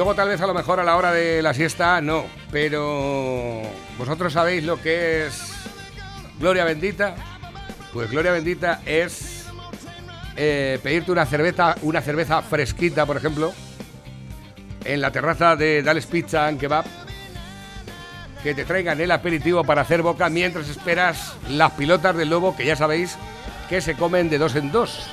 luego tal vez a lo mejor a la hora de la siesta no, pero vosotros sabéis lo que es Gloria Bendita. Pues Gloria Bendita es eh, pedirte una cerveza, una cerveza fresquita, por ejemplo, en la terraza de Dales Pizza and Kebab, que te traigan el aperitivo para hacer boca mientras esperas las pilotas del lobo, que ya sabéis que se comen de dos en dos.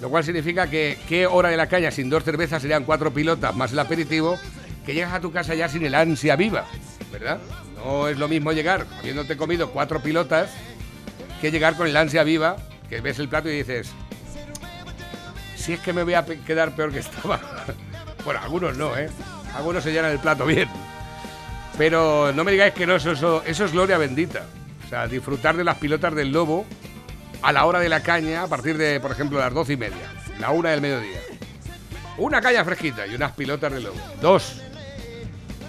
Lo cual significa que qué hora de la caña sin dos cervezas serían cuatro pilotas más el aperitivo, que llegas a tu casa ya sin el ansia viva, ¿verdad? No es lo mismo llegar habiéndote comido cuatro pilotas que llegar con el ansia viva, que ves el plato y dices, si es que me voy a quedar peor que estaba. bueno, algunos no, ¿eh? Algunos se llenan el plato bien. Pero no me digáis que no, eso, eso, es gloria bendita. O sea, disfrutar de las pilotas del lobo a la hora de la caña, a partir de, por ejemplo, las doce y media, la una del mediodía. Una caña fresquita y unas pilotas de lobo. Dos.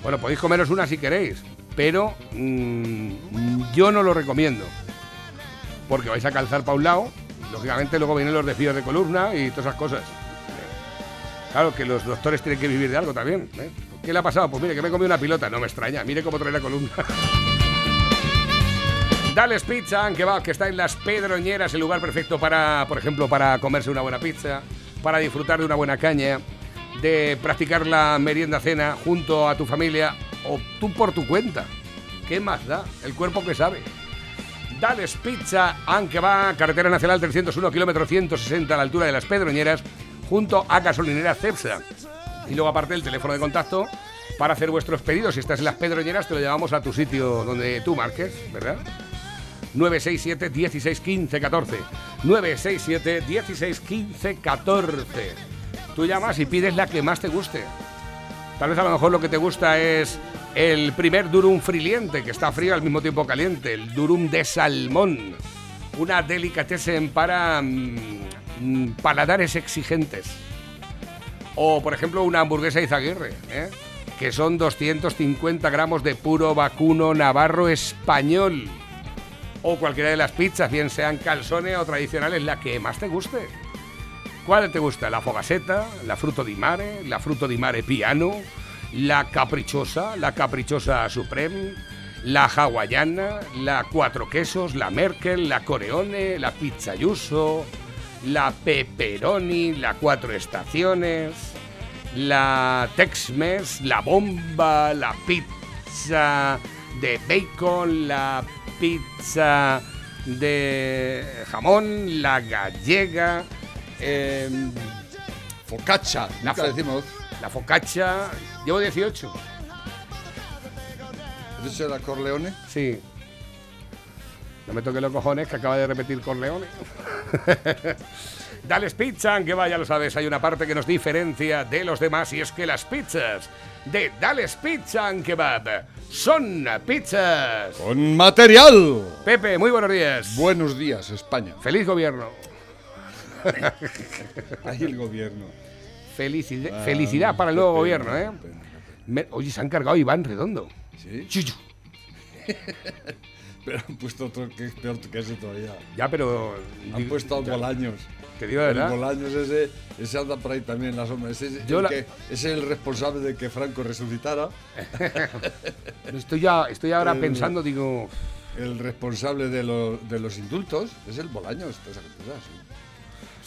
Bueno, podéis comeros una si queréis, pero mm, yo no lo recomiendo. Porque vais a calzar para un lado, lógicamente luego vienen los desvíos de columna y todas esas cosas. Claro que los doctores tienen que vivir de algo también. ¿eh? ¿Qué le ha pasado? Pues mire, que me he comido una pilota. No me extraña, mire cómo trae la columna. Dales Pizza, que va, que está en las Pedroñeras, el lugar perfecto para, por ejemplo, para comerse una buena pizza, para disfrutar de una buena caña, de practicar la merienda cena junto a tu familia o tú por tu cuenta. ¿Qué más da? El cuerpo que sabe. Dales Pizza, aunque va, carretera nacional 301, kilómetro 160 a la altura de las Pedroñeras, junto a gasolinera Cepsa. Y luego aparte el teléfono de contacto para hacer vuestros pedidos. Si estás en las Pedroñeras, te lo llevamos a tu sitio donde tú marques, ¿verdad? 967 16 15 14. 967 16 15 14. Tú llamas y pides la que más te guste. Tal vez a lo mejor lo que te gusta es el primer durum friliente, que está frío al mismo tiempo caliente, el durum de salmón. Una delicatessen para mm, paladares exigentes. O, por ejemplo, una hamburguesa Izaguirre, ¿eh? que son 250 gramos de puro vacuno navarro español o cualquiera de las pizzas, bien sean calzone o tradicionales, la que más te guste. ¿Cuál te gusta? ¿La fogaseta? ¿La fruto di mare? ¿La fruto di mare piano? ¿La caprichosa? ¿La caprichosa supreme? ¿La hawaiana? ¿La cuatro quesos? ¿La Merkel? ¿La coreone? ¿La pizza yuso? ¿La pepperoni? ¿La cuatro estaciones? ¿La Tex-Mex? ¿La bomba? ¿La pizza de bacon? ¿La pizza de jamón, la gallega, eh, focaccia, la, fo decimos. la focaccia. Llevo 18. ¿Has dicho la Corleone? Sí. No me toque los cojones que acaba de repetir Corleone. Dales Pizza, que vaya, lo sabes, hay una parte que nos diferencia de los demás y es que las pizzas de Dales Pizza and Kebab son pizzas. Con material. Pepe, muy buenos días. Buenos días, España. Feliz gobierno. Ahí el gobierno. Felicidad, Ah, felicidad para el nuevo gobierno, ¿eh? Me- oye, se han cargado Iván Redondo. ¿Sí? Chuchu. Pero han puesto otro que es peor que ese todavía. Ya, pero. Han digo- puesto ya, Bolaños. Te digo de El verdad. Bolaños ese, ese anda por ahí también en la sombra. Ese, es el la- que- es el responsable de que Franco resucitara. Estoy, ya, estoy ahora El- pensando, digo. El responsable de, lo- de los indultos es el Bolaños. sí.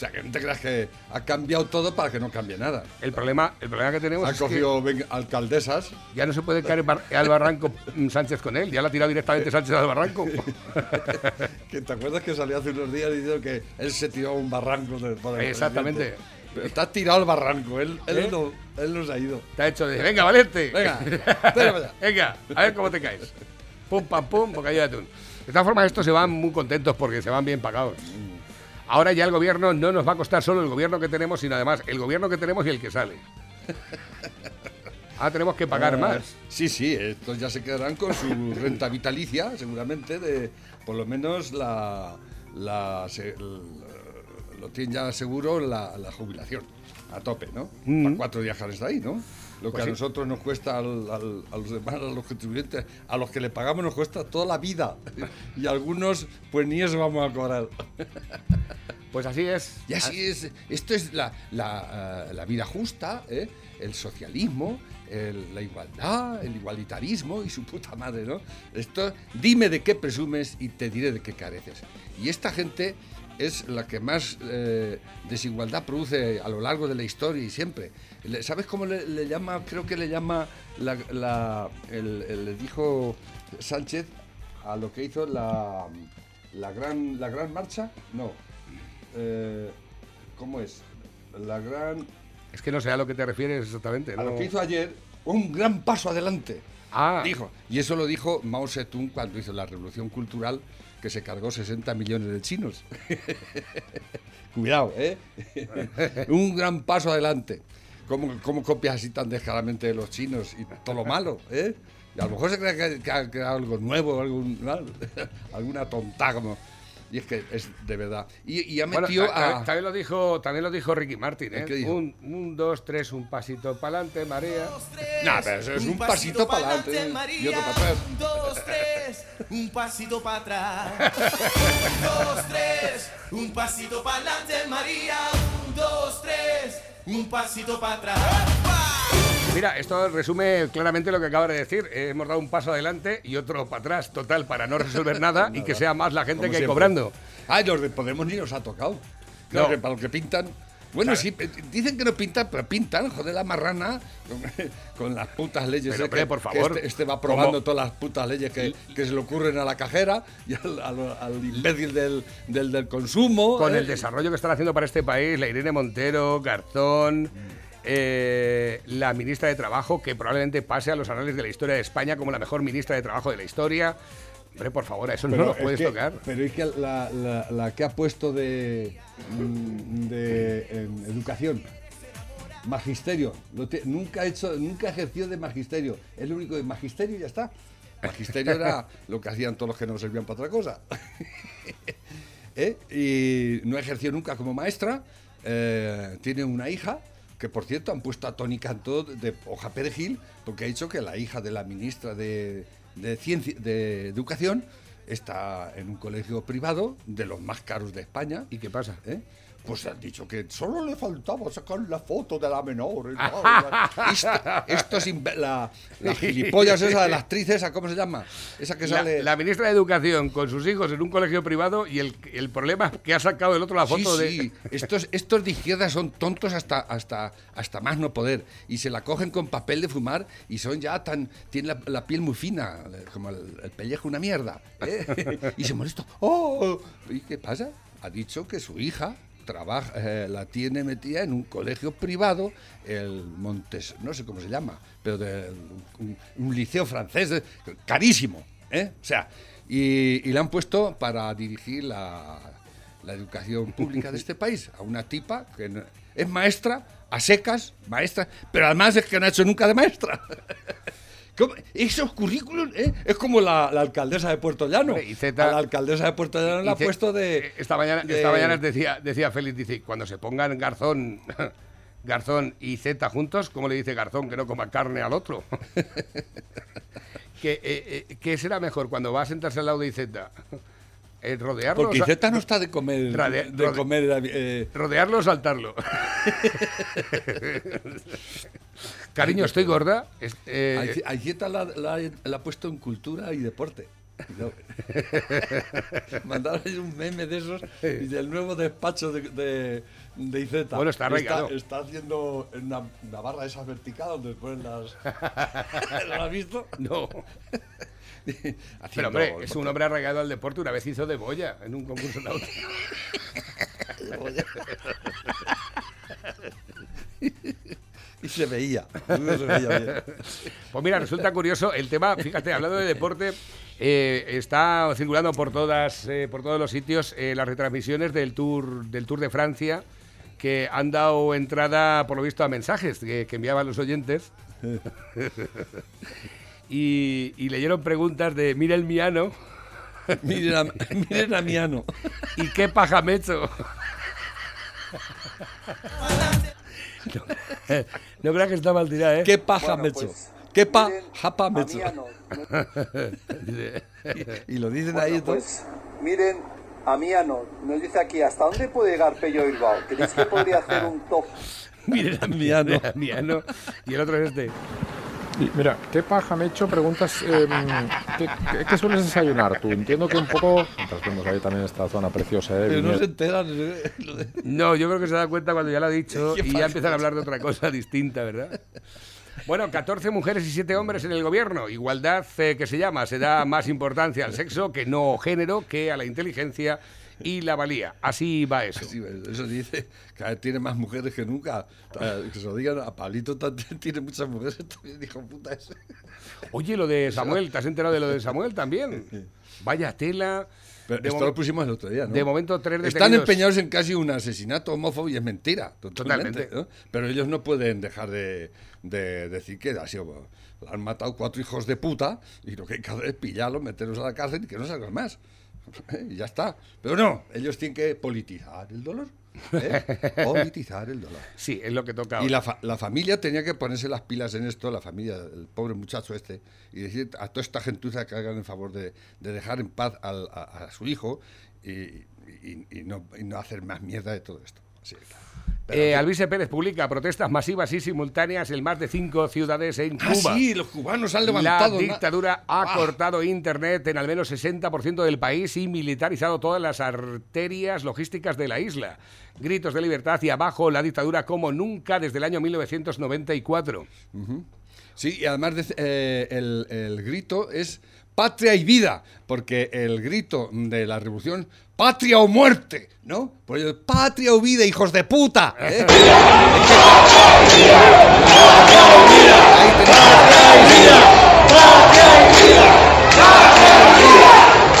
O sea, que no te creas que ha cambiado todo para que no cambie nada. El problema, el problema que tenemos Ha es cogido alcaldesas. ya no se puede caer al barranco mm, Sánchez con él. Ya la ha tirado directamente Sánchez al barranco. Que ¿Te acuerdas que salió hace unos días diciendo que él se tiró a un barranco? de- por el Exactamente. Pero está tirado al barranco, él, él, ¿Eh? no, él no se ha ido. Te ha hecho de. Venga, Valente. Venga, venga a ver cómo te caes. Pum, pam, pum, bocadillo de atún. De todas formas, estos se van muy contentos porque se van bien pagados. Ahora ya el gobierno no nos va a costar solo el gobierno que tenemos, sino además el gobierno que tenemos y el que sale. Ahora tenemos que pagar Ah, más. Sí, sí, estos ya se quedarán con su renta vitalicia, seguramente, de por lo menos la, la- se- lo tienen ya seguro la, la jubilación, a tope, ¿no? Mm. Para cuatro días ahí, ¿no? Lo que Pues a nosotros nos cuesta al- al- a los demás, a los contribuyentes, a los que le pagamos nos cuesta toda la vida. Y algunos, pues ni eso vamos a cobrar. Pues así es. Y así es. Esto es la, la, eh, la vida justa, ¿eh? el socialismo, el- la igualdad, el igualitarismo y su puta madre, ¿no? Esto, dime de qué presumes y te diré de qué careces. Y esta gente es la que más eh, desigualdad produce a lo largo de la historia y siempre. ¿Sabes cómo le, le llama? Creo que le llama, la, la- el- el- le dijo Sánchez a lo que hizo la, la, gran, la gran marcha. No. Eh, ¿Cómo es? La gran... Es que no sé a lo que te refieres exactamente. A ¿no? lo que hizo ayer, un gran paso adelante. Ah, Dijo. Y eso lo dijo Mao Zedong cuando hizo la revolución cultural que se cargó 60 millones de chinos. Cuidado, ¿eh? un gran paso adelante. ¿Cómo, ¿Cómo copias así tan descaradamente de los chinos y todo lo malo, eh? Y a lo mejor se cree que, que ha creado algo nuevo, algún, alguna tonta como... Y es que es de verdad. Y, y ha Bueno, metido ta- a... también lo dijo, también lo dijo Ricky Martin, ¿eh? ¿Qué dijo? Un, un, dos, tres, un pasito para adelante, María. No, pero eso es un pasito para adelante y otro para atrás. Un, dos, tres, un pasito para atrás. Un, dos, tres, un pasito para adelante, María. Un, dos, tres, un pasito para atrás. Mira, esto resume claramente lo que acaba de decir. Eh, hemos dado un paso adelante y otro para atrás, total, para no resolver nada y que sea más la gente Como que hay cobrando. Ay, los de Podemos ni nos ha tocado. Claro, No. que para los que pintan. Bueno, sí, eh, dicen que no pintan, pero pintan, joder, la marrana con, las putas leyes. Pero, eh, hombre, que- por que favor. Este, este va probando ¿Cómo? todas las putas leyes que, que se le ocurren a la cajera y al, al- al imbécil del, del, del consumo. Con eh. el desarrollo que están haciendo para este país, la Irene Montero, Garzón, eh, la ministra de Trabajo, que probablemente pase a los anales de la historia de España como la mejor ministra de Trabajo de la historia. Hombre, por favor, a eso no lo es puedes que- tocar. Pero es que la, la- la que ha puesto de, mm, de en educación, magisterio, te- nunca ha hecho, nunca ejerció de magisterio, es lo único de magisterio y ya está. Magisterio era lo que hacían todos los que no servían para otra cosa. ¿Eh? Y no ejerció nunca como maestra, eh, tiene una hija que por cierto han puesto a Tony Cantó de hoja perejil porque ha dicho que la hija de la ministra de, de, Ciencia, de Educación está en un colegio privado de los más caros de España. ¿Y qué pasa? ¿Eh? Pues han dicho que solo le faltaba sacar la foto de la menor. Esto, esto es la, la gilipollas esa de la actriz esa, ¿cómo se llama? Esa que La, sale... la ministra de Educación con sus hijos en un colegio privado y el, el problema es que ha sacado el otro la foto sí, de... sí. Estos, estos de izquierda son tontos hasta, hasta, hasta más no poder. Y se la cogen con papel de fumar y son ya tan. Tienen la, la piel muy fina, como el, el pellejo una mierda. ¿eh? y se molesta. ¡Oh! ¿Y qué pasa? Ha dicho que su hija trabaja, eh, la tiene metida en un colegio privado, el Montes, no sé cómo se llama, pero de un, liceo francés, carísimo, ¿eh? O sea, y, y la han puesto para dirigir la, la educación pública de este país a una tipa que es maestra, a secas, maestra, pero además es que no ha hecho nunca de maestra. ¿Cómo? Esos currículums, ¿eh? Es como la, la alcaldesa de Puerto Llano. Y Zeta- a la alcaldesa de Puerto Llano la ha puesto de... eh, Esta mañana, de- esta mañana decía, decía Félix, dice, cuando se pongan Garzón, Garzón y Z juntos, ¿cómo le dice Garzón que no coma carne al otro? ¿Qué, eh, eh, ¿Qué será mejor cuando va a sentarse al lado de Izeta? Eh, ¿Rodearlo? Porque Izeta no está de comer... De comer ¿Rodearlo o saltarlo? Cariño, estoy gorda. Eh, a Ize- a Izeta la, la- la ha puesto en cultura y deporte. No. Mandaron un meme de esos y del nuevo despacho de, de, de Izeta. Bueno, está arraigado. Está, haciendo una, una barra esa vertical donde ponen las. ¿Lo has visto? no. Pero hombre, es un hombre arraigado al deporte. Una vez hizo de boya en un concurso de auto. Y se veía. no se veía bien. Pues mira, resulta curioso el tema, fíjate, hablando de deporte, eh, está circulando por todas, eh, por todos los sitios eh, las retransmisiones del Tour, del Tour de Francia que han dado entrada, por lo visto, a mensajes que, que enviaban los oyentes. y, y leyeron preguntas de mira el miano Miren a, miren a Miano. y qué paja me hecho. No, no creas que está mal tirada, ¿eh? ¿Qué paja Bueno, me hecho? pues, ¿Qué pa, miren japa me he a hecho? Y lo dicen Bueno, ahí entonces. pues miren Amiano nos dice aquí, ¿hasta dónde puede llegar Pello Bilbao? ¿Creéis que podría hacer un top? Miren a Miano. a Miano. Y el otro es este. Mira, ¿qué paja me he hecho? Preguntas, em, ¿qué, qué, qué sueles desayunar tú? Entiendo que un poco, mientras vemos ahí también esta zona preciosa de Pero no se enteran. ¿eh? No, yo creo que se da cuenta cuando ya lo ha dicho ¿Qué y ya empiezan a hablar de otra cosa distinta, ¿verdad? Bueno, 14 mujeres y 7 hombres en el gobierno. Igualdad eh, que se llama. Se da más importancia al sexo que no género, que a la inteligencia y la valía. Así va eso. Sí, eso dice que tiene más mujeres que nunca. Eh, Que se lo digan a Pablito también tiene muchas mujeres. También dijo puta ese. Oye, lo de Samuel, ¿te has enterado de lo de Samuel también? Vaya tela. Pero De esto lo pusimos el otro día, ¿no? de momento, tres Están detenidos. empeñados en casi un asesinato homófobo y es mentira. Totalmente. Totalmente. ¿no? Pero ellos no pueden dejar de, de decir que ha sido, han matado cuatro hijos de puta y lo que hay que hacer es pillarlos, meterlos a la cárcel y que no salgan más. Y ya está. Pero no, ellos tienen que politizar el dolor. ¿eh? Politizar el dolor. Sí, es lo que toca. Y la, fa- la familia tenía que ponerse las pilas en esto, la familia, el pobre muchacho este, y decir a toda esta gentuza que hagan el favor de, de dejar en paz al- a, a su hijo y, y- y no, y no hacer más mierda de todo esto. Así pero Eh, Alvise Pérez publica protestas masivas y simultáneas en más de cinco ciudades en Ah, Cuba. sí, los cubanos han La levantado. na- dictadura ha Ah. cortado Internet en al menos 60% del país y militarizado todas las arterias logísticas de la isla. Gritos de libertad y abajo la dictadura como nunca desde el año 1994. Sí, y además de- eh, el, el grito es patria y vida, porque el grito de la revolución, patria o muerte, ¿no? Por ello, patria o vida, hijos de puta. ¿eh? Ahí tenéis.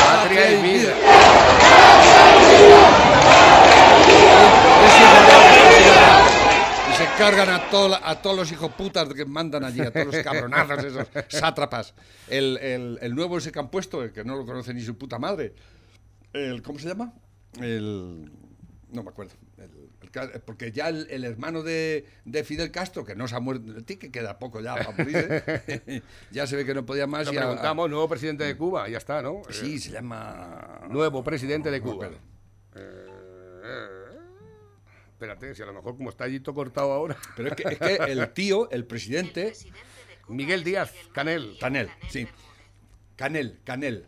Patria y vida. Y se cargan a, todo- a todos los hijos putas que mandan allí, a todos los cabronazos, esos sátrapas. El, el- el nuevo ese que han puesto, el que no lo conoce ni su puta madre. El, ¿Cómo se llama? El. No me acuerdo. El- el ca- porque ya el, el hermano de, de Fidel Castro, que no se ha muerto, el que queda poco ya para morirse, ya se ve que no podía más. Lo y a- preguntamos, nuevo presidente de Cuba, ya está, ¿no? sí, se llama. Nuevo presidente de No me Cuba. acuerdo. Espérate, si a lo mejor como está allí todo cortado ahora. Pero es que, es que el tío, el presidente, Miguel Díaz Canel. Canel, sí. Canel, Canel.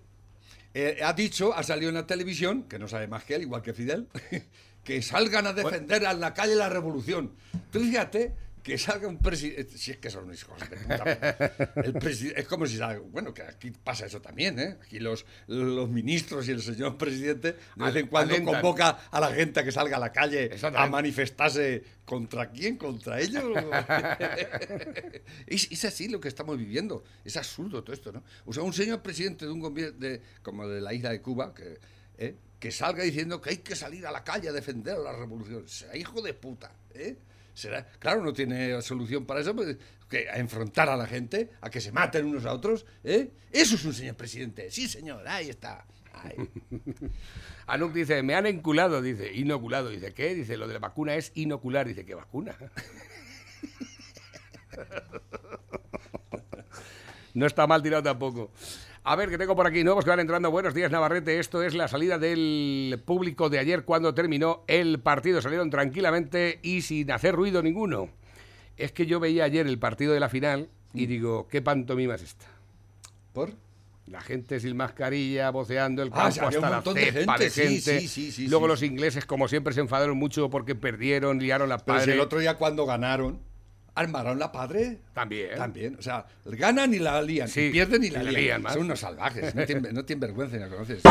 Eh, ha dicho, ha salido en la televisión, que no sabe más que él, igual que Fidel, que salgan a defender a la calle la revolución. Tú fíjate que salga un presidente, si es que son hijos de puta. El es como si salga, bueno, que aquí pasa eso también, ¿eh? Aquí los, los ministros y el señor presidente de vez en cuando Alentan. convoca a la gente a que salga a la calle a manifestarse contra quién, contra ellos. es, es así lo que estamos viviendo. Es absurdo todo esto, ¿no? O sea, un señor presidente de un gobierno de, como de la isla de Cuba que, ¿eh? que salga diciendo que hay que salir a la calle a defender la revolución. Será hijo de puta, ¿eh? Será, claro, no tiene solución para eso, pues, que a enfrentar a la gente, a que se maten unos a otros, ¿eh? Eso es un señor presidente. Sí, señor, ahí está. Ahí. Anuk dice, me han enculado, dice, inoculado. Dice, ¿qué? Dice, lo de la vacuna es inocular. Dice, ¿qué vacuna? no está mal tirado tampoco. A ver, que tengo por aquí nuevos que van entrando. Buenos días, Navarrete. Esto es la salida del público de ayer cuando terminó el partido. Salieron tranquilamente y sin hacer ruido ninguno. Es que yo veía ayer el partido de la final y digo, ¿qué pantomima es esta? ¿Por? La gente sin mascarilla, voceando el Ah, campo sí, había hasta un la de cepa de gente, sí, gente. sí, sí, sí, Luego los ingleses, como siempre, se enfadaron mucho porque perdieron, liaron la Pero si padre. el otro día cuando ganaron, armaron la padre. También. También. O sea, ganan y la lían. Sí, y pierden y y la la lían. lían más. Son unos salvajes. No tienen, no tienen vergüenza ni la conoces.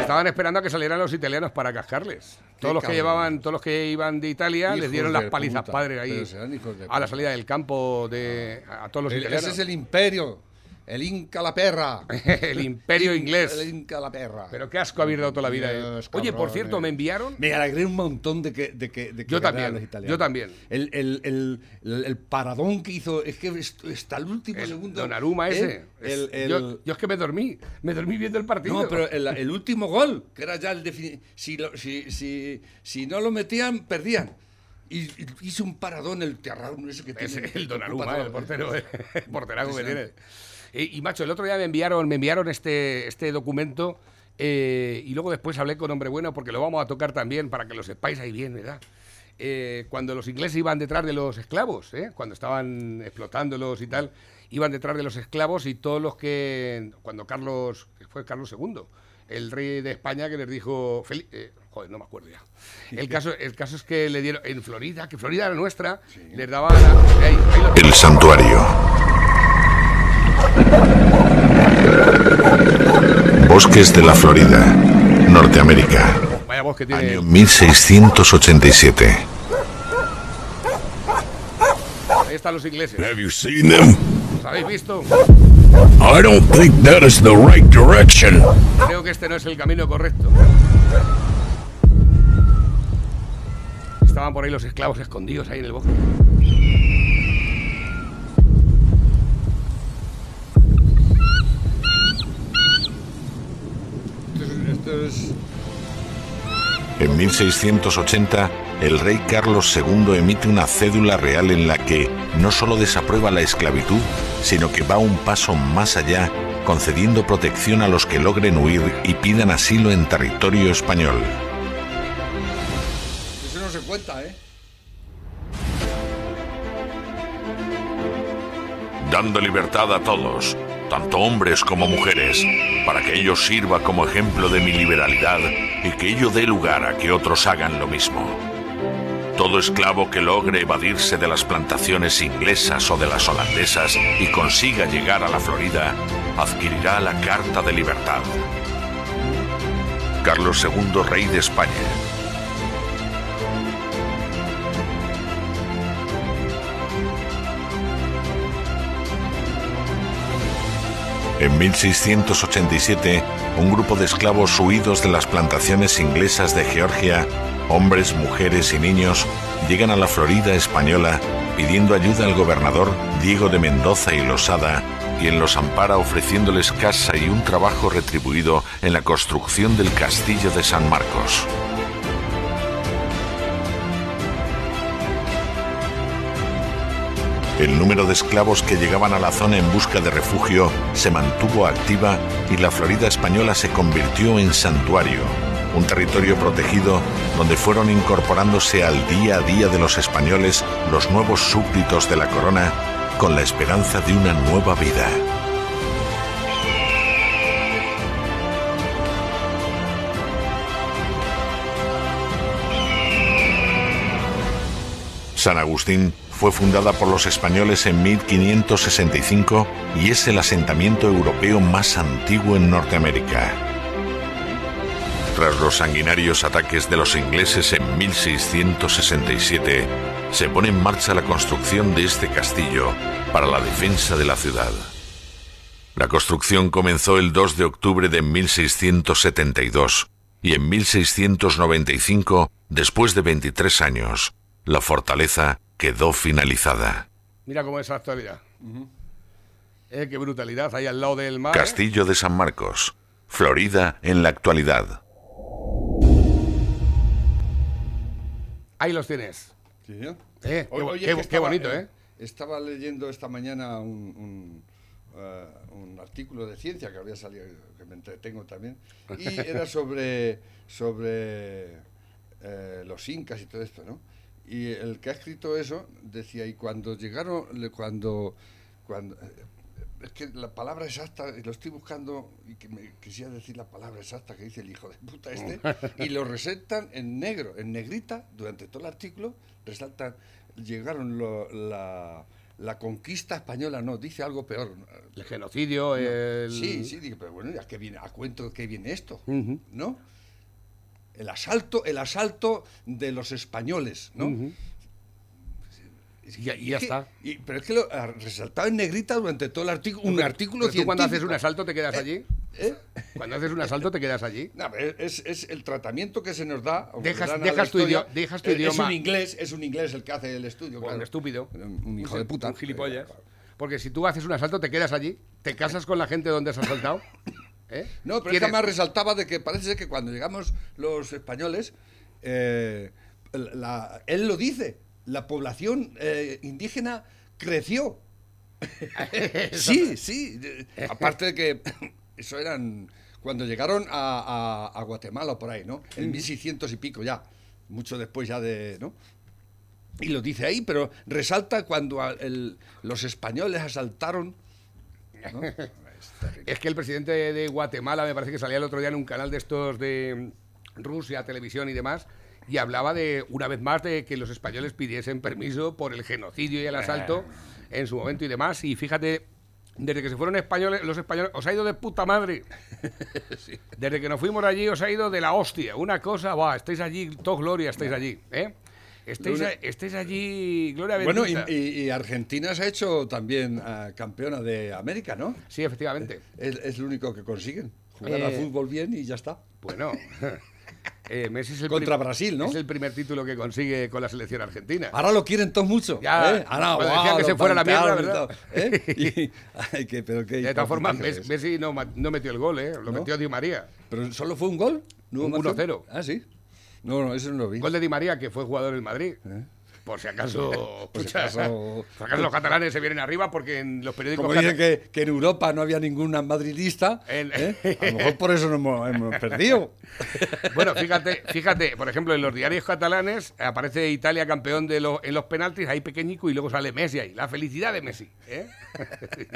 Estaban esperando a que salieran los italianos para cascarles. Todos los que llevaban, todos los que iban de Italia les dieron las palizas puta. padre ahí a la salida del campo de a todos los El- italianos. ese es el imperio. El Inca la perra. el imperio inglés. El Inca la perra. Pero qué asco haber dado toda la vida. eh. Oye, por cierto, me enviaron Me alegré un montón de que, de que, de que Yo también, los italianos. yo también. El, el, el, el- el paradón que hizo, es que hasta el último segundo. Donnarumma ese. Yo, yo es que me dormí, me dormí viendo el partido. No, pero el, último gol, que era ya el si, lo- si, si, si no lo metían, perdían. Y, hizo un paradón el terrón ese que Es tiene. el Donnarumma, el portero, el porteraco que tiene. Impresionante. Y, macho, el otro día me enviaron, me enviaron este, este documento eh, y luego después hablé con Hombre Bueno porque lo vamos a tocar también para que lo sepáis ahí bien, ¿verdad? Eh, cuando los ingleses iban detrás de los esclavos, ¿eh? cuando estaban explotándolos y tal, iban detrás de los esclavos y todos los que, cuando Carlos, fue Carlos II, el rey de España que les dijo, Feli- eh, joder, no me acuerdo ya. El caso, el caso es que le dieron, en Florida, que Florida era nuestra, les daban, ahí, ahí El santuario. Bosques de la Florida, Norteamérica, vaya año 1687. Ahí están los ingleses. Have you seen them? ¿Los habéis visto? I don't think that is the right direction. Creo que este no es el camino correcto. Estaban por ahí los esclavos escondidos ahí en el bosque. Esto es- esto es. En 1680, el rey Carlos II emite una cédula real en la que no solo desaprueba la esclavitud, sino que va un paso más allá, concediendo protección a los que logren huir y pidan asilo en territorio español. Eso no se cuenta, ¿eh? dando libertad a todos, tanto hombres como mujeres, para que ello sirva como ejemplo de mi liberalidad y que ello dé lugar a que otros hagan lo mismo. Todo esclavo que logre evadirse de las plantaciones inglesas o de las holandesas y consiga llegar a la Florida, adquirirá la Carta de Libertad. Carlos II, Rey de España. En 1687, un grupo de esclavos huidos de las plantaciones inglesas de Georgia, hombres, mujeres y niños, llegan a la Florida española pidiendo ayuda al gobernador Diego de Mendoza y Losada, quien los ampara ofreciéndoles casa y un trabajo retribuido en la construcción del castillo de San Marcos. El número de esclavos que llegaban a la zona en busca de refugio se mantuvo activa y la Florida española se convirtió en santuario, un territorio protegido donde fueron incorporándose al día a día de los españoles los nuevos súbditos de la corona con la esperanza de una nueva vida. San Agustín fue fundada por los españoles en 1565 y es el asentamiento europeo más antiguo en Norteamérica. Tras los sanguinarios ataques de los ingleses en 1667, se pone en marcha la construcción de este castillo para la defensa de la ciudad. La construcción comenzó el 2 de octubre de 1672 y en 1695, después de 23 años, la fortaleza quedó finalizada. Mira cómo es la actualidad. Eh, qué brutalidad, ahí al lado del mar. Castillo de San Marcos, Florida en la actualidad. Ahí los tienes. Eh, qué, Oye, bonito, ¿eh? Estaba leyendo esta mañana un, un, eh, un artículo de ciencia que había salido, que me entretengo también, y era sobre, sobre eh, los incas y todo esto, ¿no? Y el que ha escrito eso decía, y cuando llegaron, le- cuando, cuando eh, es que la palabra exacta, lo estoy buscando, y que me quisiera decir la palabra exacta que dice el hijo de puta este, y lo resaltan en negro, en negrita, durante todo el artículo, resaltan, llegaron lo- la, la conquista española, no, dice algo peor. El genocidio, el... Sí, sí, digo, pero bueno, ¿a qué viene? ¿A cuento de qué viene esto? ¿No? El asalto, el asalto de los españoles, ¿no? Ujú. Y ya- y ya está. y- pero es que lo ha resaltado en negrita durante todo el artículo, un artículo Pero tú cuando haces un asalto te quedas allí. ¿Eh? Cuando haces un asalto te quedas allí. No, es, es el tratamiento que se nos da. Dejas- dejas tu historia. idio- dejas tu Es- idioma. Es un inglés, es un inglés el que hace el estudio. Un claro. estúpido. Un hijo de puta. Un gilipollas. Porque si tú haces un asalto te quedas allí, te casas con la gente donde has asaltado. ¿eh? No, pero es que ¿Quieres- además resaltaba de que parece que cuando llegamos los españoles, eh, la- él lo dice, la población eh, indígena creció. sí, sí. Aparte de que eso eran cuando llegaron a, a- a Guatemala o por ahí, ¿no? En 1600 y pico ya, mucho después ya de, ¿no? Y lo dice ahí, pero resalta cuando el- los españoles asaltaron. ¿no? Es que el presidente de, Guatemala me parece que salía el otro día en un canal de estos de Rusia, televisión y demás, y hablaba de, una vez más, de que los españoles pidiesen permiso por el genocidio y el asalto en su momento y demás. Y fíjate, desde que se fueron españoles, los españoles, os ha ido de puta madre. Desde que nos fuimos allí os ha ido de la hostia. Una cosa, va, estáis allí, todo gloria, estáis allí, ¿eh? Estáis, allí, gloria Bueno, y, bendita. y- y Argentina se ha hecho también ah, campeona de América, ¿no? Sí, efectivamente. Es, es lo único que consiguen. Jugar Eh, al fútbol bien y ya está. Bueno, eh, Messi es el Contra Brasil, ¿no? Es el primer título que consigue con la selección argentina. Ahora lo quieren todos mucho. Ya, ¿eh? Ahora, decían que se fuera la mierda, ¿verdad? ¿eh? Y- ay, que- pero qué de todas formas. Messi no, no metió el gol, ¿eh? Lo ¿No? metió Di María. ¿Pero solo fue un gol? ¿No hubo Un más gol? 1-0. Ah, sí. No, no, eso no lo vi. Gol de Di María, que fue jugador del Madrid. ¿Eh? Por si acaso. Por si acaso- por si acaso los catalanes se vienen arriba porque en los periódicos. Como dicen que, que en Europa no había ninguna madridista, ¿eh? a lo mejor por eso nos hemos, hemos perdido. Bueno, fíjate, fíjate, por ejemplo, en los diarios catalanes aparece Italia campeón de los, en los penaltis, ahí pequeñico, y luego sale Messi ahí. La felicidad de Messi. ¿eh?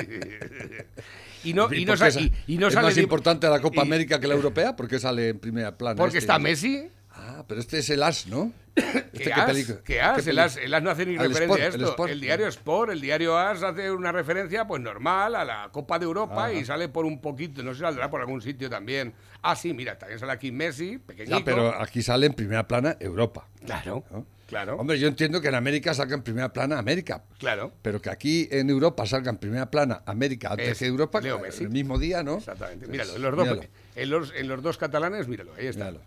y no, y no, ¿Por sa- qué sa- y- y no es sale más importante la Copa América que la Europea, porque sale en primera plana. Porque este? está Messi. Ah, pero este es el as, ¿no? Este, ¿Qué as? película- ¿Qué as? qué El as, el as no hace ni referencia Sport, a el esto. Sport. El diario Sport, el diario As hace una referencia, pues normal, a la Copa de Europa y sale por un poquito, no sé, saldrá por algún sitio también. Ah, sí, mira, también sale aquí Messi, pequeñito. Ya, pero aquí sale en primera plana Europa. Claro, ¿no? claro, Hombre, yo entiendo que en América salga en primera plana América. claro. Pero que aquí en Europa salga en primera plana América antes Es que Europa, Leo que Messi. el mismo día, ¿no? Exactamente. Pues, Míralo, en los, dos, míralo. En, los, en los dos catalanes, míralo, ahí está. Míralo.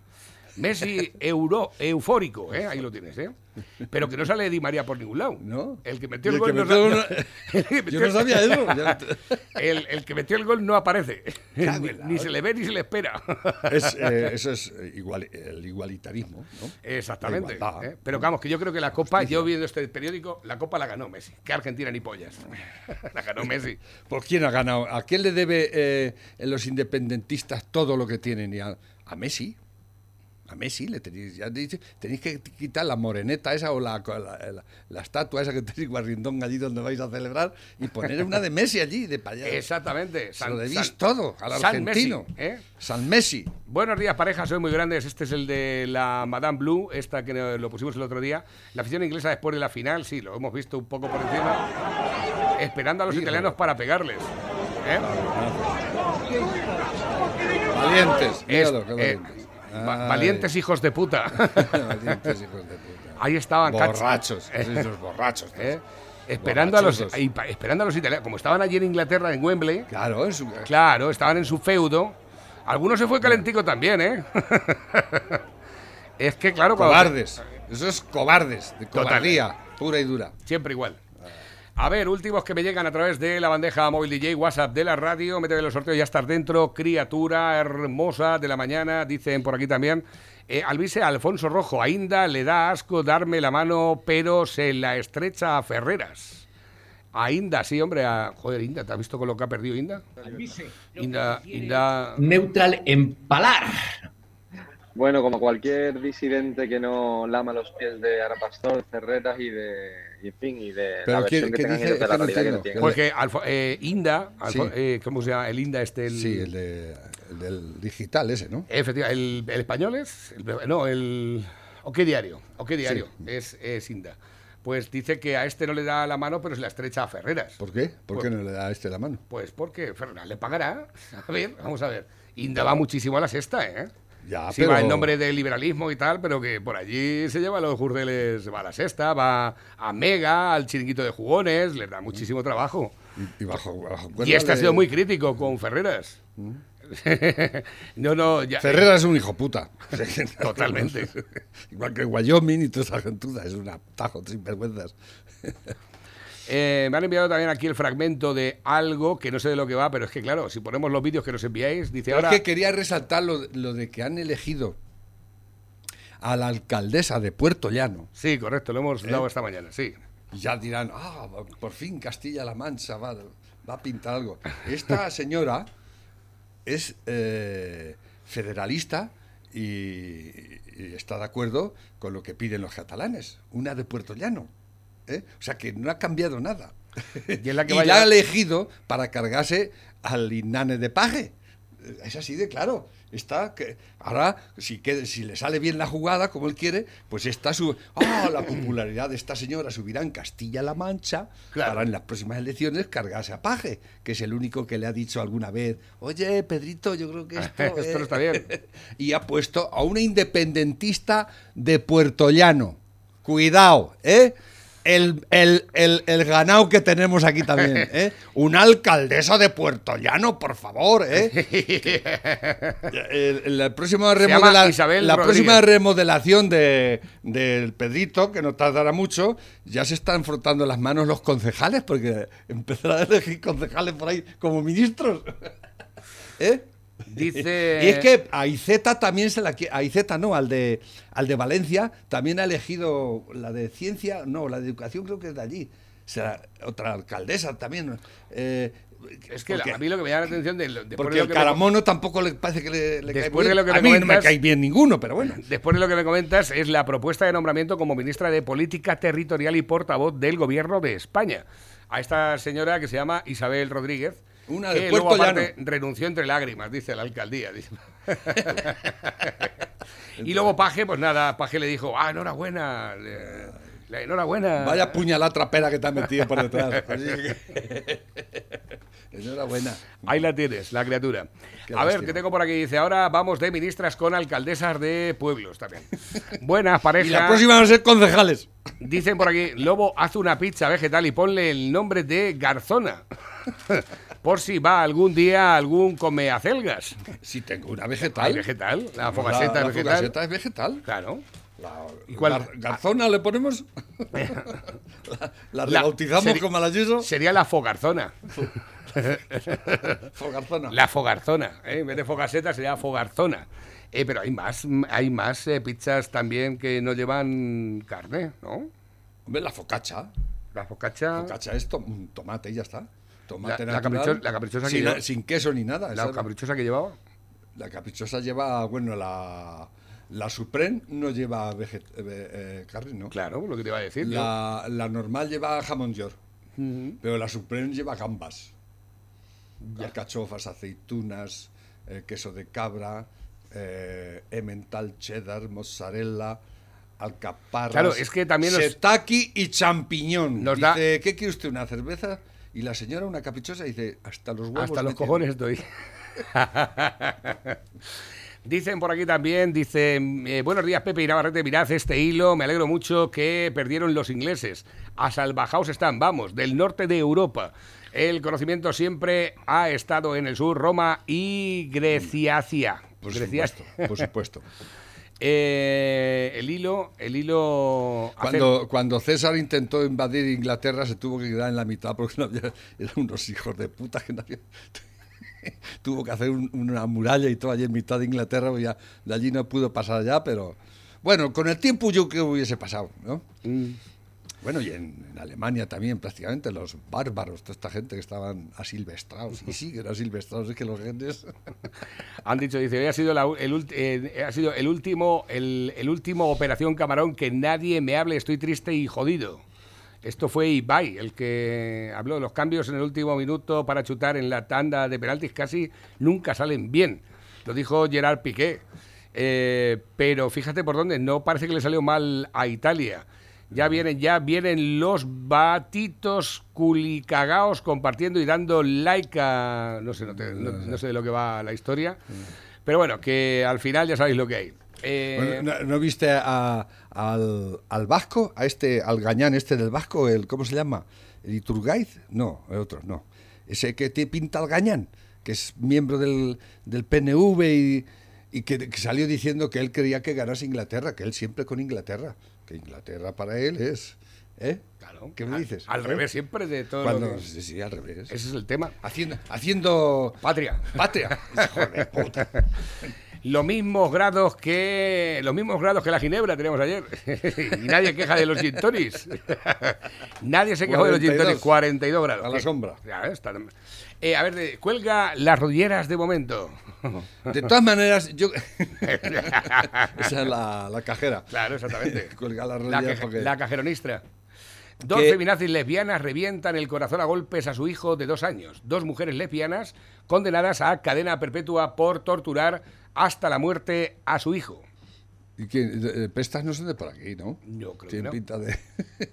Messi euro, eufórico, ¿eh? ahí lo tienes, ¿eh? Pero que no sale Di María por ningún lado. ¿No? El que metió el, gol no el que Yo metió- no sabía eso. Ya- El, el que metió el gol no aparece. Ni, se le ve ni se le espera. Es, eh, eso es eh, igual, el igualitarismo, ¿no? Exactamente. ¿eh? Pero vamos, que yo creo que la Copa, yo viendo este periódico, la Copa la ganó Messi. Que Argentina ni pollas. la ganó Messi. ¿Por quién ha ganado? ¿A quién le debe eh, los independentistas todo lo que tienen? Y a, a Messi. A Messi le tenéis, ya dice, tenéis que quitar la moreneta esa o la, la, la- la estatua esa que tenéis guarrindón allí donde vais a celebrar y poner una de Messi allí, de allá. Exactamente. Se lo San- todo al San argentino. Messi, ¿eh? San Messi. Buenos días, parejas, soy muy grandes. Este es el de la Madame Blue, esta que lo pusimos el otro día. La afición inglesa después de la final, sí, lo hemos visto un poco por encima. Esperando a los italianos para pegarles. ¿eh? Valientes. Es- míralo, qué eh, valientes. Va- valientes hijos de puta. Valientes hijos de puta. Ahí estaban, Borrachos. Esos borrachos. ¿eh? Esperando a, los, esperando a los italianos. Como estaban allí en Inglaterra, en Wembley, Claro, es un- claro, estaban en su feudo. Algunos se fue calentico también, ¿eh? es que, claro, cuando- cobardes. Eso es cobardes, de Total. cobardía pura y dura. Siempre igual. A ver, últimos que me llegan a través de la bandeja móvil DJ WhatsApp de la radio. Métete en los sorteos, ya estás dentro. Criatura hermosa de la mañana, dicen por aquí también. Eh, Alvise Alfonso Rojo, a Inda le da asco darme la mano, pero se la estrecha a Ferreras. A Inda, sí, hombre. A, joder, Inda, ¿te has visto con lo que ha perdido Inda? Inda, Inda. Neutral empalar. Bueno, como cualquier disidente que no lama los pies de Arapastor, Ferreras y de, y en fin, y de Pero la ¿qué- versión que tengan dice? ellos de Es la que no realidad que no entiendo. tienen. Porque Alfo- eh, Inda, Alfo- Sí. eh, ¿cómo se llama? El Inda este, el... Sí, el, de, el del digital ese, ¿no? Efectivamente, el, el español es. el- no, el. ¿O qué diario? ¿O qué diario? Es, es Inda. Pues dice que a este no le da la mano, pero se la estrecha a Ferreras. ¿Por qué? ¿Por Pues- qué no le da a este la mano? Pues porque Ferreras le pagará. A ver, vamos a ver. Inda va muchísimo a la sexta, ¿eh? Ya, sí, pero- va en nombre del liberalismo y tal, pero que por allí se lleva los jurdeles, va a la sexta, va a Mega, al chiringuito de jugones, les da muchísimo trabajo. Y, bajo, bajo Y este ha sido muy crítico con Ferreras. no, no, ya. Ferreras es un hijo puta. Totalmente. Igual que Wyoming y toda esa gentuza. Es un atajo sin vergüenzas. Eh, me han enviado también aquí el fragmento de algo que no sé de lo que va, pero es que claro, si ponemos los vídeos que nos enviáis, dice Pero ahora. es que quería resaltar lo, lo de que han elegido a la alcaldesa de Puerto Llano. Sí, correcto, lo hemos ¿Eh? dado esta mañana, sí. Y ya dirán, ah, por fin Castilla-La Mancha va, va a pintar algo. Esta señora es eh, federalista y, y está de acuerdo con lo que piden los catalanes. Una de Puerto Llano. ¿Eh? O sea que no ha cambiado nada. Y es la que y vaya- la ha elegido para cargarse al Inane de Paje. Es así de claro. Está que ahora, si, le sale bien la jugada como él quiere, pues está su. ¡Ah! la popularidad de esta señora subirá en Castilla-La Mancha Claro. para en las próximas elecciones cargarse a Paje, que es el único que le ha dicho alguna vez: Oye, Pedrito, yo creo que esto. Esto no eh". está bien. y ha puesto a una independentista de Puerto Llano. Cuidado, ¿eh? El, el, el, el ganado que tenemos aquí también, ¿eh? Una alcaldesa de Puerto Llano, por favor, ¿eh? La próxima, Se llama remodela- Isabel la próxima remodelación de, del Pedrito, que no tardará mucho, ya se están frotando las manos los concejales, porque empezarán a elegir concejales por ahí como ministros. ¿Eh? Dice. Y es que a Iceta también se la qui- a Iceta no, al de al de Valencia también ha elegido la de ciencia, no, la de educación creo que es de allí. Será otra alcaldesa también. eh, Es que porque, a mí lo que me llama la atención de, porque de lo el me- Caramono tampoco le parece que le, le cae Después muy de lo bien. que a me mí no me comentas- cae bien ninguno, pero bueno. Después de lo que me comentas, es la propuesta de nombramiento como ministra de Política Territorial y portavoz del Gobierno de España. A esta señora que se llama Isabel Rodríguez. Una de que Puerto luego, aparte, Llano. renunció entre lágrimas, dice la alcaldía. dice. y luego Paje, pues nada, Paje le dijo, ah, enhorabuena, le- la enhorabuena. Vaya puñalada trapera que te has metido por detrás. Enhorabuena. Ahí la tienes, la criatura. Qué a ver, que tengo por aquí. Dice, ahora vamos de ministras con alcaldesas de pueblos también. Buenas, pareja. Y la próxima van a ser concejales. Dicen por aquí, Lobo, haz una pizza vegetal y ponle el nombre de Garzona. por si va algún día algún come acelgas. Si tengo una vegetal. ¿Hay vegetal? La La, fogaseta la es vegetal. fogaseta es vegetal. Claro. La, ¿Y cuál? gar- garzona le ponemos. la, la La- rebautizamos seri- como la Yuso. Sería la fogarzona. Fogarzona. La fogarzona. ¿eh? En vez de fogaseta sería fogarzona. Eh, pero hay más, hay más eh, pizzas también que no llevan carne, ¿no? Hombre, la focacha. La focacha. Focacha es to- tomate y ya está. Tomate La- la caprichosa que sin, lleva- sin queso ni nada. La caprichosa que llevaba. la caprichosa lleva, bueno, la, la Supreme no lleva veget- eh, eh, carne, ¿no? Claro, lo que te iba a decir. La, la normal lleva jamón york, pero la Supreme lleva gambas, alcachofas, aceitunas, eh, queso de cabra, eh, emmental cheddar, mozzarella, alcaparras, Claro, es que también setaki y champiñón. Nos dice, ¿qué quiere usted, una cerveza? Y la señora, una caprichosa, dice, hasta los huevos. Hasta los me tiene". cojones estoy. Dicen por aquí también, dice, eh, buenos días Pepe y Navarrete, mirad este hilo, me alegro mucho que perdieron los ingleses. A salvajaos están, vamos, del norte de Europa. El conocimiento siempre ha estado en el sur, Roma y Greciacia. Por Greciacia. supuesto, por supuesto. Eh, el hilo, el hilo... Cuando, cuando César intentó invadir Inglaterra se tuvo que quedar en la mitad porque no había, eran unos hijos de puta que no había. tuvo que hacer un- una muralla y todo allí en mitad de Inglaterra, pues ya de allí no pudo pasar ya, pero bueno, con el tiempo yo creo que hubiese pasado, ¿no? Mm. Bueno, y en, en Alemania también prácticamente los bárbaros, toda esta gente que estaban asilvestrados y siguen asilvestrados, es que los genes... Han dicho, dice, hoy ha sido, la el, eh, ha sido el último, el, el último Operación Camarón que nadie me hable, estoy triste y jodido. Esto fue Ibai, el que habló de los cambios en el último minuto para chutar en la tanda de penaltis, casi nunca salen bien. Lo dijo Gerard Piqué. Eh, pero fíjate por dónde, no parece que le salió mal a Italia. Ya vienen, ya vienen los batitos culicagaos compartiendo y dando like a. No sé, no, te- de lo que va la historia. Pero bueno, que al final ya sabéis lo que hay. Eh, ¿no, viste al, al vasco, a este, al gañán este del vasco, el ¿cómo se llama? ¿El Iturgaiz? No, el otro, no. Ese que te pinta al gañán, que es miembro del, del PNV y, y que, que salió diciendo que él quería que ganase Inglaterra, que él siempre con Inglaterra, que Inglaterra para él es... ¿Eh? Claro. ¿Qué me Al- dices? Al ¿Eh? revés, siempre de todo. Cuando, sí, sí, al revés. Ese es el tema. Haciendo, haciendo Patria. patria. Hijo de puta. Los mismos grados que los mismos grados que la ginebra teníamos ayer. y nadie queja de los gin tonics. nadie se quejó de los gin tonics. 42 grados. A la sombra. Ya, eh, está- Eh, a ver, cuelga las rodilleras de momento. De todas maneras, yo. Esa es la, la cajera. Claro, exactamente. Cuelga la La, rodilla caje- porque. la cajeronistra. Dos Que- feminazis lesbianas revientan el corazón a golpes a su hijo de dos años. Dos mujeres lesbianas condenadas a cadena perpetua por torturar hasta la muerte a su hijo. ¿Y quién? Eh, Pestas no son de por aquí, ¿no? Yo creo que Tienen no. pinta de.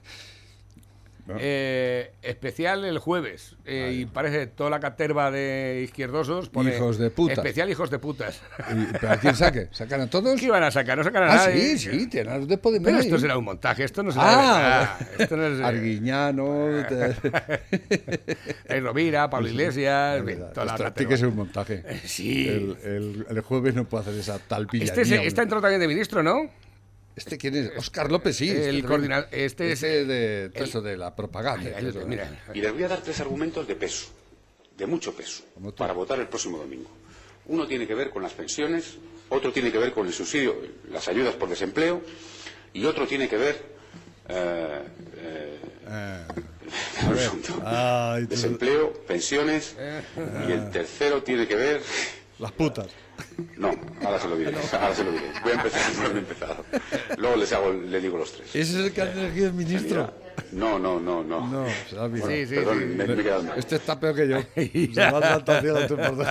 Eh, especial el jueves. eh, y parece toda la caterva de izquierdosos. pone Hijos de putas. Especial hijos de putas. ¿Y- ¿Pero a quién saque? ¿Sacan a todos? ¿Qué iban a sacar? No sacan a Ah, nadie. sí, sí, tienen de Podemos. Pero esto será un montaje, esto no será Ah. Esto no es, Arguiñano. Rovira, Pablo Iglesias, en toda la Esto tiene que ser un montaje. Sí. El, el- el jueves no puedo hacer esa tal Este, es- está entró también de ministro, ¿no? ¿Este quién es? Oscar López, sí. El este coordinador- este es- de el- eso de la propaganda. Eso, mira. Y les voy a dar tres argumentos de peso, de mucho peso, para votar el próximo domingo. Uno tiene que ver con las pensiones, otro tiene que ver con el subsidio, las ayudas por desempleo, y otro tiene que ver. eh, eh, tú- desempleo, pensiones, y el tercero tiene que ver. Las putas. No, ahora se lo diré. Ahora se lo diré. Voy a empezar, no he empezado. Luego les, hago, les digo los tres. ¿Ese es el que ha elegido el ministro? No, no, no, no. No, olvidado. Sí, sí, Perdón, sí. me, me he quedado mal. Este está peor que yo. Se por dos.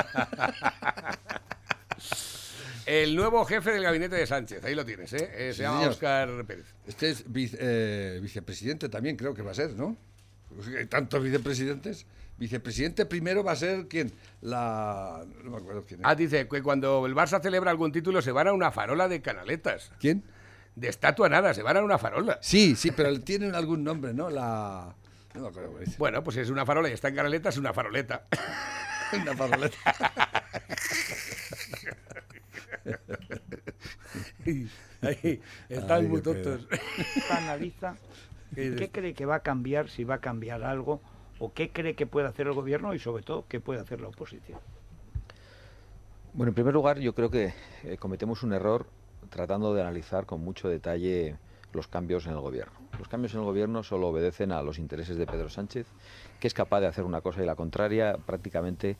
El nuevo jefe del gabinete de Sánchez, ahí lo tienes, ¿eh? Eh, se Sí, llama señor. Oscar Pérez. Este es vice- eh, vicepresidente también, creo que va a ser, ¿no? Pues Hay tantos vicepresidentes. Vicepresidente primero va a ser quién? La. No me acuerdo quién es. Ah, dice que cuando el Barça celebra algún título se van a una farola de canaletas. ¿Quién? De estatua nada, se van a una farola. Sí, sí, pero tienen algún nombre, ¿no? La. No me acuerdo cómo dice. Bueno, pues es una farola y está en canaletas, es una faroleta. Una faroleta. Ahí, están Ay, muy tontos. analiza qué cree que va a cambiar, si va a cambiar algo, o qué cree que puede hacer el gobierno y sobre todo qué puede hacer la oposición. Bueno, en primer lugar, yo creo que eh, cometemos un error tratando de analizar con mucho detalle los cambios en el gobierno. Los cambios en el gobierno solo obedecen a los intereses de Pedro Sánchez, que es capaz de hacer una cosa y la contraria prácticamente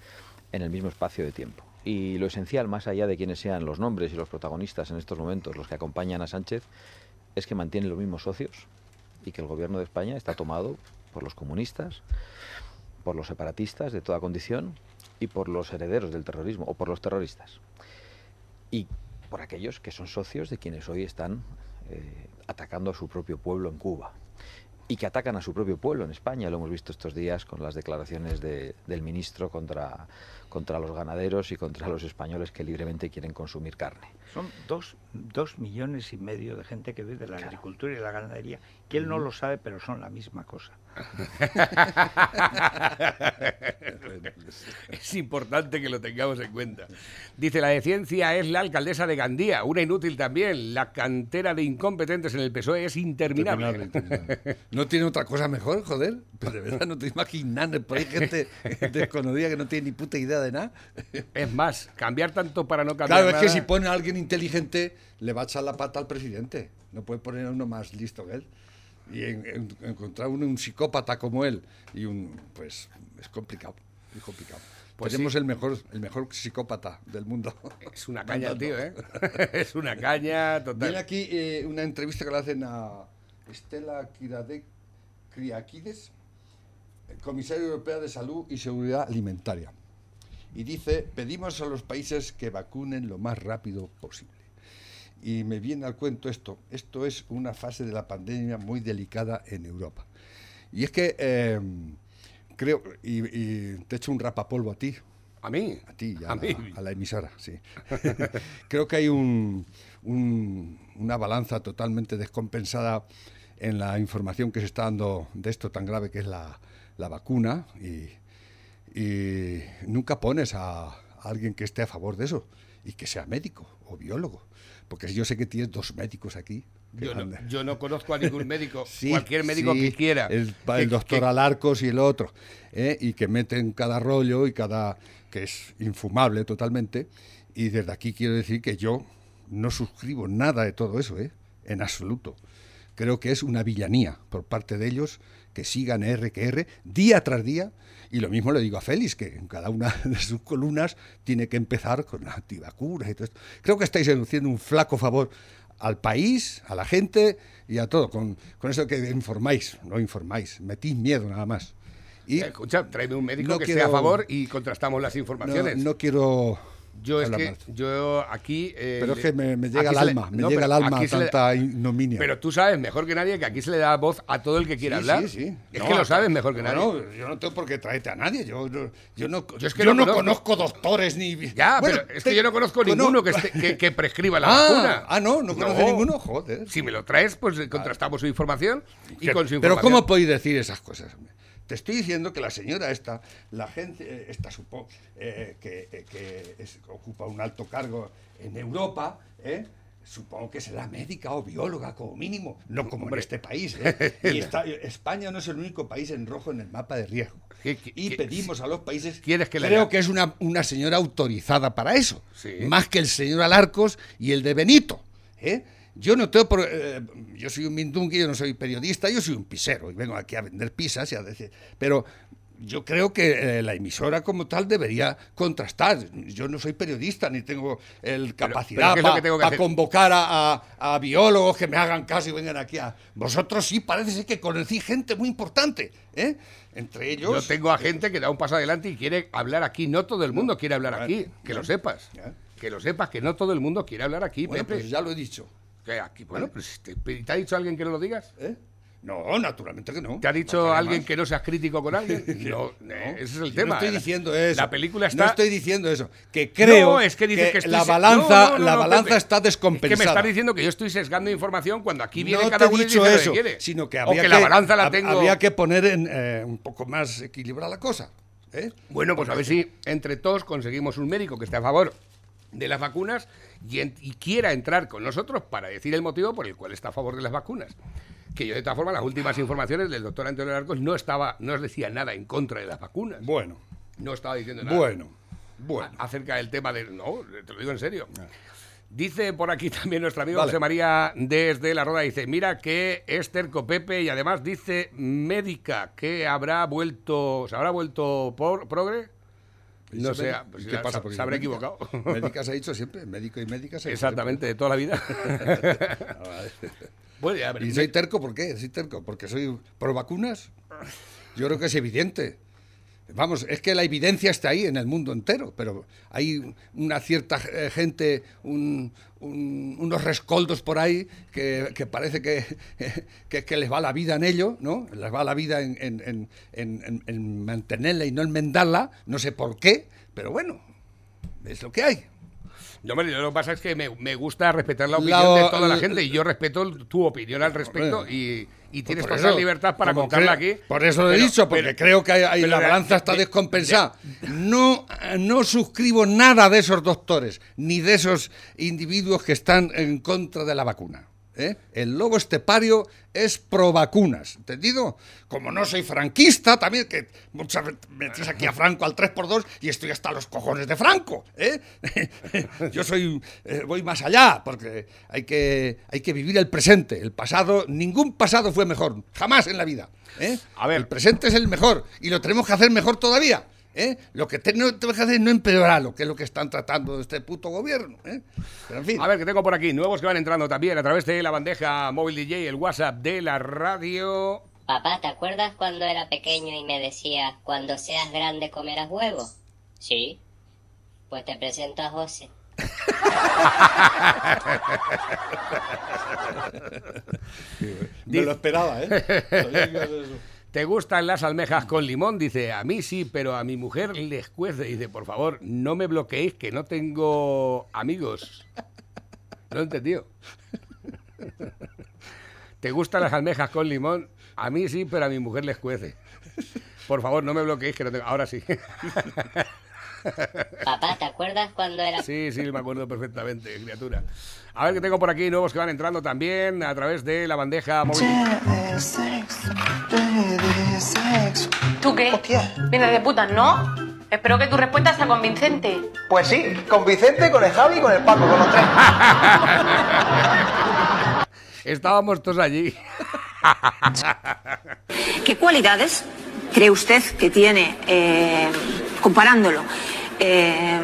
en el mismo espacio de tiempo. Y lo esencial, más allá de quienes sean los nombres y los protagonistas en estos momentos, los que acompañan a Sánchez, es que mantiene los mismos socios y que el gobierno de España está tomado por los comunistas, por los separatistas de toda condición y por los herederos del terrorismo o por los terroristas. Y por aquellos que son socios de quienes hoy están eh, atacando a su propio pueblo en Cuba. Y que atacan a su propio pueblo en España. Lo hemos visto estos días con las declaraciones de- del ministro contra, contra los ganaderos y contra los españoles que libremente quieren consumir carne. Son dos, dos millones y medio de gente que vive de la agricultura y de la ganadería, que él no lo sabe, pero son la misma cosa. es importante que lo tengamos en cuenta. Dice, la de ciencia es la alcaldesa de Gandía, una inútil también. La cantera de incompetentes en el PSOE es interminable. Interminable, interminable. ¿No tiene otra cosa mejor, joder? Pero de verdad no te imaginas, por ahí gente desconocida que no tiene ni puta idea de nada. Es más, cambiar tanto para no cambiar Claro, es que nada- si pone a alguien inteligente, le va a echar la pata al presidente. No puede poner a uno más listo que él. Y en- en- encontrar uno, un psicópata como él, y un pues es complicado, es complicado. Pues Tenemos sí. el mejor, el mejor psicópata del mundo. Es una caña tío, ¿eh? es una caña total. Viene aquí eh, una entrevista que le hacen a Estela Kirade- Kriakides, comisaria europea de Salud y Seguridad Alimentaria. Y dice, pedimos a los países que vacunen lo más rápido posible. Y me viene al cuento esto, esto es una fase de la pandemia muy delicada en Europa. Y es que eh, creo, y, y te echo un rapapolvo a ti. ¿A mí? A ti, a, ¿A la, mí? a la emisora, sí. creo que hay un, un- una balanza totalmente descompensada en la información que se está dando de esto tan grave que es la, la vacuna y, y nunca pones a, a alguien que esté a favor de eso y que sea médico o biólogo. Porque yo sé que tienes dos médicos aquí. Yo no, yo no conozco a ningún médico, Sí, cualquier médico sí, que quiera. El, doctor que- Alarcos y el otro. ¿eh? Y que meten cada rollo y cada. que es infumable totalmente. Y desde aquí quiero decir que yo no suscribo nada de todo eso, ¿eh? en absoluto. Creo que es una villanía por parte de ellos que sigan R que R día tras día. Y lo mismo le digo a Félix, que en cada una de sus columnas tiene que empezar con la antivacunas y todo esto. Creo que estáis haciendo un flaco favor al país, a la gente y a todo. Con, con eso que informáis, no informáis, metís miedo nada más. Y Escucha, tráeme un médico no que quiero- esté a favor y contrastamos las no, informaciones. no quiero yo es que, yo aquí... eh, Pero es que me, me llega al le- alma, me llega pero al alma tanta ignominia. Pero tú sabes mejor que nadie que aquí se le da voz a todo el que quiera Sí, hablar. sí, sí. Es No, que lo sabes mejor que nadie. No, yo no tengo por qué traerte a nadie. Yo, no- yo no, Yo es que yo no no conozco- conozco doctores ni. Ya, Bueno, pero es te- que yo no conozco cono- ninguno que, esté- que, que prescriba la Ah, vacuna. ah, no, no conoce ninguno, joder. Si me lo traes, pues eh, contrastamos su información y con su Pero información. ¿cómo podéis decir esas cosas? Hombre? Te estoy diciendo que la señora esta, la gente eh, esta supo eh, que, eh, que es- ocupa un alto cargo en Europa, ¿eh? supongo que será médica o bióloga como mínimo, no como en este país. ¿eh? Y está- España no es el único país en rojo en el mapa de riesgo. Y pedimos a los países. ¿Quieres que creo que es una, una señora autorizada para eso, Sí. más que el señor Alarcos y el de Benito. ¿eh? Yo no tengo por- eh, yo soy un mindungui, yo no soy periodista, yo soy un pisero y vengo aquí a vender pizzas y a decir, pero yo creo que eh, la emisora como tal debería contrastar. Yo no soy periodista ni tengo el capacidad ¿qué es lo que tengo que para convocar a, a- a biólogos que me hagan caso y vengan aquí a. Vosotros sí parece ser que conocí gente muy importante, ¿eh? Entre ellos. Yo tengo a gente que da un paso adelante y quiere hablar aquí. No todo el mundo quiere hablar aquí. Que lo sepas. Que lo sepas, que no todo el mundo quiere hablar aquí, Bueno, Pepe. pues ya lo he dicho. Aquí, bueno, pues te, ¿te ha dicho alguien que no lo digas? ¿Eh? No, naturalmente que no. ¿Te ha dicho alguien más. que no seas crítico con alguien? No, eh, ese es el Yo tema. No estoy diciendo eso. La película está. No estoy diciendo eso. Que creo No, es que dices que, estoy la balanza, No, no, no, la no, balanza está Es que me descompensada. estás diciendo que yo estoy sesgando información cuando aquí viene no cada uno y dice lo eso, que quiere. sino que o había que la balanza la tengo. había que poner en, eh, un poco más equilibrada la cosa. ¿eh? Bueno, pues a ver si entre todos conseguimos un médico que esté a favor de las vacunas y, en- y quiera entrar con nosotros para decir el motivo por el cual está a favor de las vacunas. Que yo, de todas formas, las últimas informaciones del doctor Antonio Arcos no estaba, no os decía nada en contra de las vacunas. Bueno. No estaba diciendo nada. Bueno, bueno. a- acerca del tema del. No, te lo digo en serio. Dice por aquí también nuestro amigo Vale. José María desde La Roda, dice, mira que es terco Pepe y además dice médica que habrá vuelto, ¿se habrá vuelto por, progre? No sé, pues ¿Qué pasa? se- Porque se habrá médica. equivocado. Médica se ha dicho siempre, médico y médica se Exactamente, de toda la vida. Ah. Bueno, ya, ¿Y soy terco por qué? ¿Soy terco? ¿Porque soy pro vacunas? Yo creo que es evidente. Vamos, es que la evidencia está ahí en el mundo entero, pero hay una cierta eh, gente, un- un- unos rescoldos por ahí que, que parece que, que, les va la vida en ello, ¿no? Les va la vida en- en- en- en mantenerla y no enmendarla, no sé por qué, pero bueno, es lo que hay. No, hombre, lo que pasa es que me, me gusta respetar la opinión La- de toda la gente y yo respeto tu opinión al respecto Hombre. y, y tienes Por total eso, libertad para contarla creo- aquí. Por eso lo he Pero- dicho, porque pero- creo que hay- hay- pero la balanza está de- descompensada. No, no suscribo nada de esos doctores, ni de esos individuos que están en contra de la vacuna. ¿Eh? El lobo estepario es pro vacunas, ¿entendido? Como no soy franquista, también que muchas veces metís aquí a Franco al 3x2 y estoy hasta los cojones de Franco. ¿eh? Yo soy eh, voy más allá, porque hay que, hay que vivir el presente. El pasado, ningún pasado fue mejor, jamás en la vida. ¿eh? A ver. El presente es el mejor y lo tenemos que hacer mejor todavía. ¿Eh? Lo que te- no que hacer es no empeorarlo, que es lo que están tratando de este puto gobierno. ¿eh? Pero en fin. A ver, que tengo por aquí nuevos que van entrando también a través de la bandeja móvil DJ, el WhatsApp de la radio. Papá, ¿te acuerdas cuando era pequeño y me decías, cuando seas grande comerás huevo? Sí. Pues te presento a José. Me lo esperaba, ¿eh? ¿Te gustan las almejas con limón? Dice, a mí sí, pero a mi mujer les cuece. Dice, por favor, no me bloqueéis, que no tengo amigos. No entendido. ¿Te gustan las almejas con limón? A mí sí, pero a mi mujer les cuece. Por favor, no me bloqueéis, que no tengo... Ahora sí. Papá, ¿te acuerdas cuando era... Sí, sí, me acuerdo perfectamente, criatura. A ver que tengo por aquí nuevos que van entrando también a través de la bandeja móvil. ¿Tú qué? Vienes de putas, ¿no? Espero que tu respuesta sea convincente. Pues sí, con Vicente, con el Javi y con el Paco, con los tres. Estábamos todos allí. ¿Qué cualidades cree usted que tiene, eh, comparándolo, eh,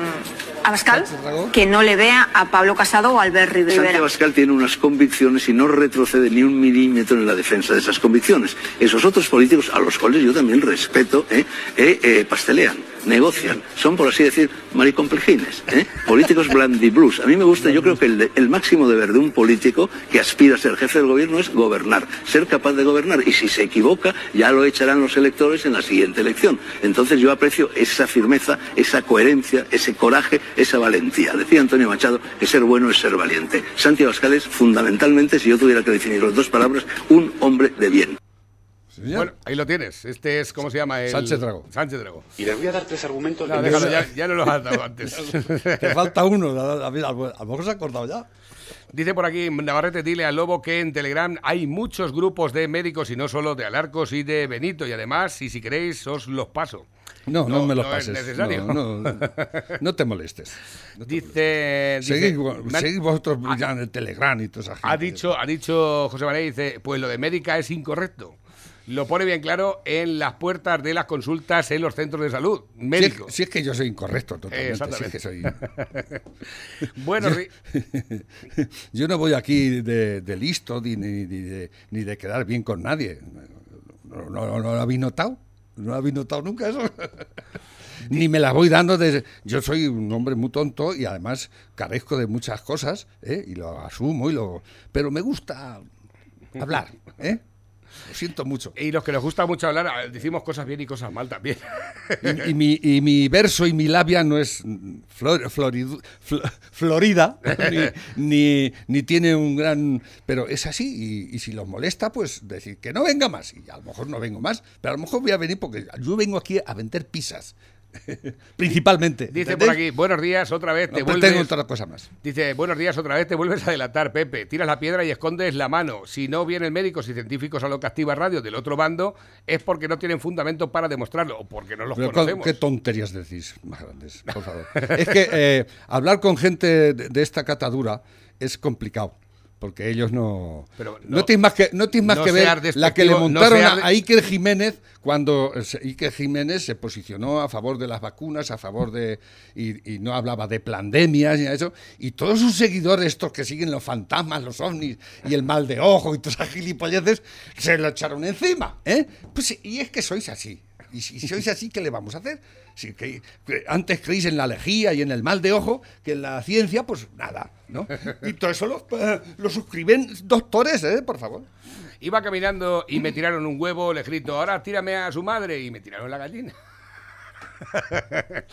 Abascal, que no le vea a Pablo Casado o a Albert Rivera? Abascal tiene unas convicciones y no retrocede ni un milímetro en la defensa de esas convicciones. Esos otros políticos, a los cuales yo también respeto, ¿eh? Eh, eh, pastelean, negocian, son, por así decir, maricomplejines, políticos blandiblues. A mí me gusta, yo creo que el máximo deber de un político que aspira a ser jefe del gobierno es gobernar, ser capaz de gobernar. Y si se equivoca, ya lo echarán los electores en la siguiente elección. Entonces yo aprecio esa firmeza, esa coherencia, ese coraje, esa valentía. Decía Antonio Machado que ser bueno es ser valiente. Santiago Abascal es fundamentalmente, si yo tuviera que definir las dos palabras, un hombre de bien. Bueno, ahí lo tienes. Este es, ¿cómo se llama? El... Sánchez Dragó. Sánchez Dragó. Y les voy a dar tres argumentos. No, déjalo, ya, ya no los has dado antes. Te falta uno, a, a- a- a lo mejor se ha acordado ya. Dice por aquí, Navarrete, dile al Lobo que en Telegram hay muchos grupos de médicos y no solo de Alarcos y de Benito. Y además, y si queréis, os los paso. No, no, me lo es pases. necesario. No, no, no te molestes. Dice, dice- Seguid, han- seguid vosotros ya en el Telegram y toda esa gente. ha dicho, ha dicho José María, dice, pues lo de médica es incorrecto. Lo pone bien claro en las puertas de las consultas en los centros de salud. Si es, Médico. si es que yo soy incorrecto totalmente. si es Exactamente. que soy... bueno, yo, yo no voy aquí de, de listo ni, ni, ni de, ni de quedar bien con nadie. ¿No, no, no lo habéis notado? ¿No habéis notado nunca eso? Ni me la voy dando de... Yo soy un hombre muy tonto y además carezco de muchas cosas, ¿eh? y lo asumo, y lo pero me gusta hablar, ¿eh? Lo siento mucho. Y los que nos gusta mucho hablar, a ver, decimos cosas bien y cosas mal también. Y, y mi, y mi verso y mi labia no es flor- floridu- fl- florida, ni, ni, ni tiene un gran... Pero es así, y, y si los molesta, pues decir que no venga más. Y a lo mejor no vengo más, pero a lo mejor voy a venir porque yo vengo aquí a vender pizzas, principalmente. Dice por aquí, buenos días, otra vez te No vuelves... pretendo otra cosa más. Dice, buenos días, otra vez te vuelves a delatar, Pepe. Tiras la piedra y escondes la mano. Si no vienen médicos y científicos a lo que activa radio del otro bando, es porque no tienen fundamento para demostrarlo o porque no los Pero, ¿cu- conocemos. ¿Qué tonterías decís más grandes, por favor? es que eh, hablar con gente de, de esta catadura es complicado. Porque ellos no. Pero no, no- tienes más que, no tienes más no que ver la que le no montaron a, Iker Jiménez cuando Iker Jiménez se posicionó a favor de las vacunas, a favor de. Y, y no hablaba de pandemias ni eso. Y todos sus seguidores, estos que siguen los fantasmas, los ovnis y el mal de ojo y todas esas gilipolleces, se lo echaron encima. ¿eh? Pues, y es que sois así. Y si sois así, ¿qué le vamos a hacer? Si antes creéis en la lejía y en el mal de ojo que en la ciencia, pues nada, ¿no? Y todo eso lo, eh, lo suscriben doctores, ¿eh? Por favor. Iba caminando y me tiraron un huevo, le grito, ahora tírame a su madre y me tiraron la gallina.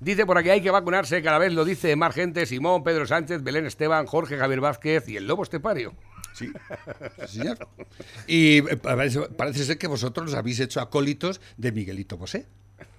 dice por aquí hay que vacunarse, cada vez lo dice más gente, Simón, Pedro Sánchez, Belén Esteban, Jorge Javier Vázquez y el Lobo Estepario. Sí, sí, señor. Y eh, parece, parece ser que vosotros los habéis hecho acólitos de Miguelito Bosé.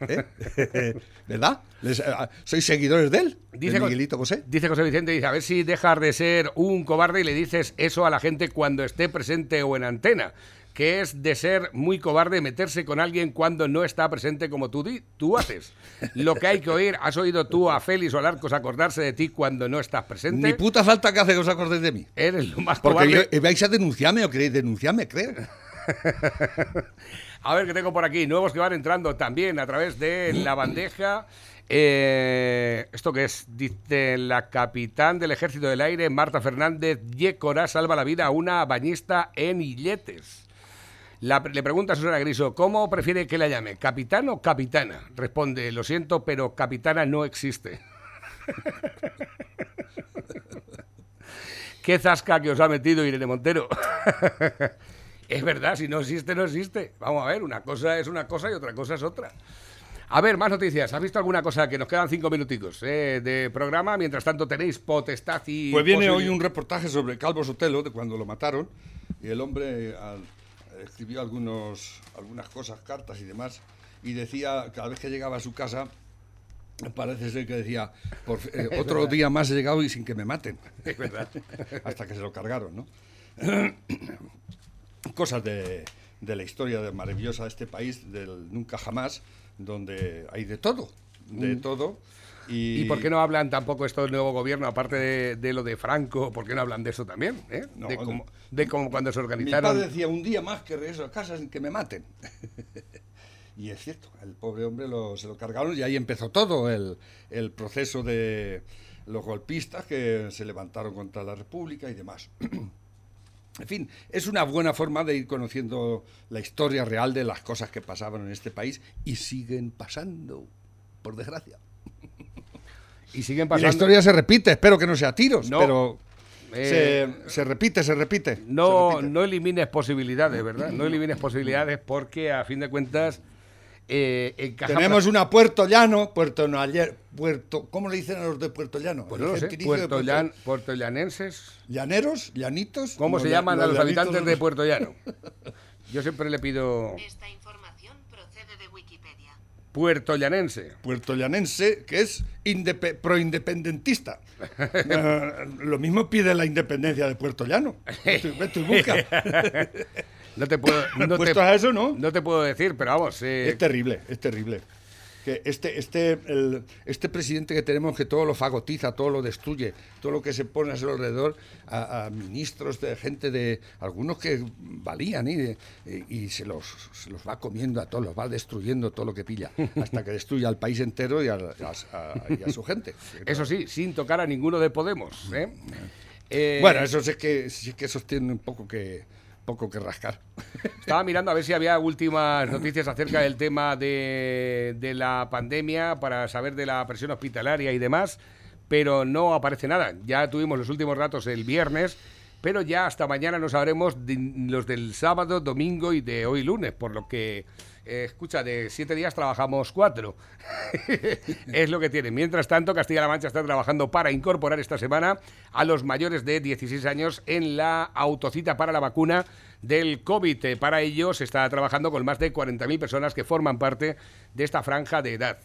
¿eh? ¿Verdad? Les- ah, ¿Sois seguidores de él? Dice, de Miguelito Bosé. dice José Vicente, dice, a ver si dejas de ser un cobarde y le dices eso a la gente cuando esté presente o en antena, que es de ser muy cobarde meterse con alguien cuando no está presente como tú, tú haces. Lo que hay que oír, ¿has oído tú a Félix o Larcos acordarse de ti cuando no estás presente? Ni puta falta que hace que os acordéis de mí. Eres lo más Porque cobarde. yo- vais a denunciarme o queréis denunciarme, creo. A ver, que tengo por aquí nuevos que van entrando también a través de la bandeja. Eh, ¿Esto qué es? Dice la capitán del Ejército del Aire, Marta Fernández Yécora, salva la vida a una bañista en Illetes. La- le pregunta a Susana Griso, ¿cómo prefiere que la llame? ¿Capitán o capitana? Responde, lo siento, pero capitana no existe. Qué zasca que os ha metido Irene Montero. es verdad, si no existe, no existe. Vamos a ver, una cosa es una cosa y otra cosa es otra. A ver, más noticias. ¿Has visto alguna cosa que nos quedan cinco minuticos eh, de programa? Mientras tanto tenéis potestad y... Pues viene posible- hoy un reportaje sobre Calvo Sotelo, de cuando lo mataron, y el hombre al- escribió algunos, algunas cosas, cartas y demás, y decía, cada vez que llegaba a su casa, parece ser que decía, por, eh, otro día más he llegado y sin que me maten. Es verdad. Hasta que se lo cargaron, ¿no? Cosas de, de la historia de- maravillosa de este país, del nunca jamás, donde hay de todo. de Mm. todo. ¿Y por qué no hablan tampoco esto del nuevo gobierno, aparte de, de lo de Franco? ¿Por qué no hablan de eso también? eh? No, de, cómo, de cómo cuando se Mi organizaron. padre decía, un día más que regreso a casa sin que me maten. y es cierto, el pobre hombre lo- se lo cargaron y ahí empezó todo el, el proceso de los golpistas que se levantaron contra la República y demás. En fin, es una buena forma de ir conociendo la historia real de las cosas que pasaban en este país y siguen pasando, por desgracia. Y siguen Y pasando. la historia se repite, espero que no sea tiros, No. pero Eh, se, se repite, se repite. No, no elimines posibilidades, ¿verdad? No elimines posibilidades porque, a fin de cuentas, eh, encaja Tenemos una Puerto Llano, Puerto Noayer, Puerto, ¿cómo le dicen a los de Puerto Llano? Pues no lo sé, gentilicio de Puerto Llan- puertollanenses. ¿Llaneros? ¿Llanitos? ¿Cómo se llaman a los habitantes de Puerto Llano? Yo siempre le pido puertollanense. Puertollanense, que es indepe- proindependentista. Eh, lo mismo pide la independencia de Puerto Llano. Vete, y busca. No te puedo, no te, a eso, ¿no? no te puedo decir, pero vamos. eh, Es terrible, es terrible. Que este, este, el- este presidente que tenemos que todo lo fagotiza, todo lo destruye, todo lo que se pone a su alrededor, a, a ministros, de gente de algunos que valían y, y se, los, se los va comiendo a todos, los va destruyendo todo lo que pilla, hasta que destruya al país entero y a, a- a- y a su gente. Eso sí, sin tocar a ninguno de Podemos. ¿eh? Eh, Bueno, eso sí es que, sí que esos tienen un poco que, poco que rascar. Estaba mirando a ver si había últimas noticias acerca del tema de, de la pandemia para saber de la presión hospitalaria y demás, pero no aparece nada. Ya tuvimos los últimos datos el viernes, pero ya hasta mañana no sabremos los del sábado, domingo y de hoy lunes, por lo que, eh, escucha, de siete días trabajamos cuatro. es lo que tiene. Mientras tanto, Castilla-La Mancha está trabajando para incorporar esta semana a los mayores de 16 años en la autocita para la vacuna del COVID. Eh, Para ello se está trabajando con más de 40.000 personas que forman parte de esta franja de edad.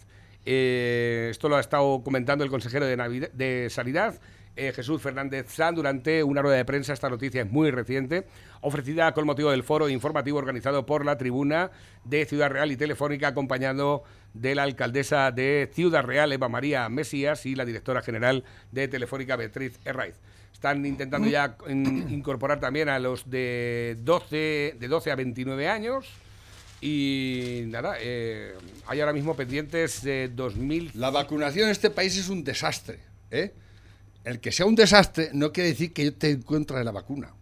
Eh, esto lo ha estado comentando el consejero de, Navidad- de Sanidad, eh, Jesús Fernández San, durante una rueda de prensa. Esta noticia es muy reciente, ofrecida con motivo del foro informativo organizado por la tribuna de Ciudad Real y Telefónica, acompañado de la alcaldesa de Ciudad Real, Eva María Mesías, y la directora general de Telefónica, Beatriz Herraiz. Están intentando ya in- incorporar también a los de 12, de 12 a 29 años. Y nada, eh, hay ahora mismo pendientes de 2.000. La vacunación en este país es un desastre. ¿eh? El que sea un desastre no quiere decir que yo esté en contra de la vacuna.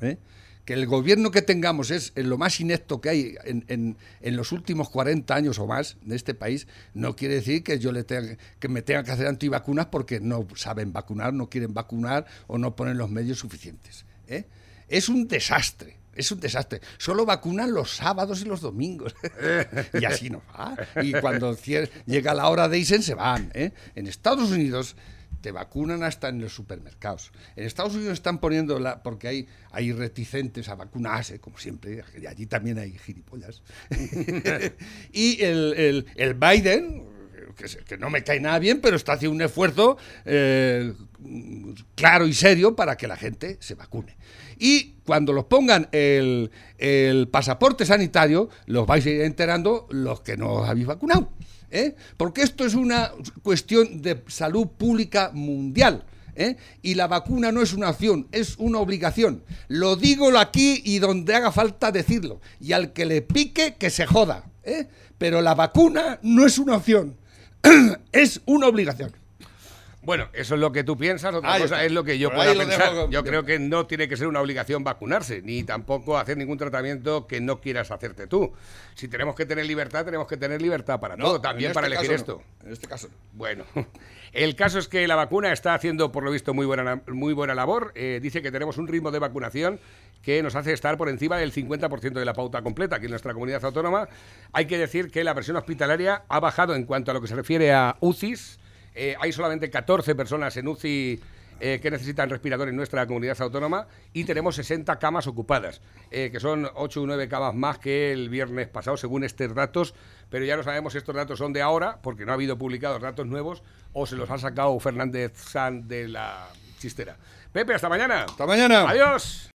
¿eh? Que el gobierno que tengamos es lo más inepto que hay en, los últimos 40 años o más de este país, no quiere decir que yo le tenga, que me tenga que hacer antivacunas porque no saben vacunar, no quieren vacunar o no ponen los medios suficientes. ¿eh? Es un desastre. Es un desastre. Solo vacunan los sábados y los domingos. y así no va. Y cuando llega la hora de irse, se van. ¿eh? En Estados Unidos te vacunan hasta en los supermercados. En Estados Unidos están poniendo la. porque hay, hay reticentes a vacunarse, como siempre. y Allí también hay gilipollas. y el, el- el Biden, que, se- que no me cae nada bien, pero está haciendo un esfuerzo eh, claro y serio para que la gente se vacune. Y cuando los pongan el, el pasaporte sanitario, los vais a ir enterando los que no os habéis vacunado. ¿Eh? Porque esto es una cuestión de salud pública mundial. ¿eh? Y la vacuna no es una opción, es una obligación. Lo digo aquí y donde haga falta decirlo. Y al que le pique, que se joda. ¿eh? Pero la vacuna no es una opción, es una obligación. Bueno, eso es lo que tú piensas, otra cosa es lo que yo Por pueda pensar. dejo. Yo creo que no tiene que ser una obligación vacunarse, ni tampoco hacer ningún tratamiento que no quieras hacerte tú. Si tenemos que tener libertad, tenemos que tener libertad para No, todo, también este para elegir caso esto. no. En este caso no. Bueno, el caso es que la vacuna está haciendo, por lo visto, muy buena, muy buena labor. Eh, dice que tenemos un ritmo de vacunación que nos hace estar por encima del 50% de la pauta completa aquí en nuestra comunidad autónoma. Hay que decir que la presión hospitalaria ha bajado en cuanto a lo que se refiere a UCIs. Eh, hay solamente 14 personas en UCI eh, que necesitan respirador en nuestra comunidad autónoma y tenemos 60 camas ocupadas, eh, que son 8 o 9 camas más que el viernes pasado, según estos datos, pero ya no sabemos si estos datos son de ahora, porque no ha habido publicados datos nuevos, o se los ha sacado Fernández San de la chistera. Pepe, hasta mañana. Hasta mañana. Adiós.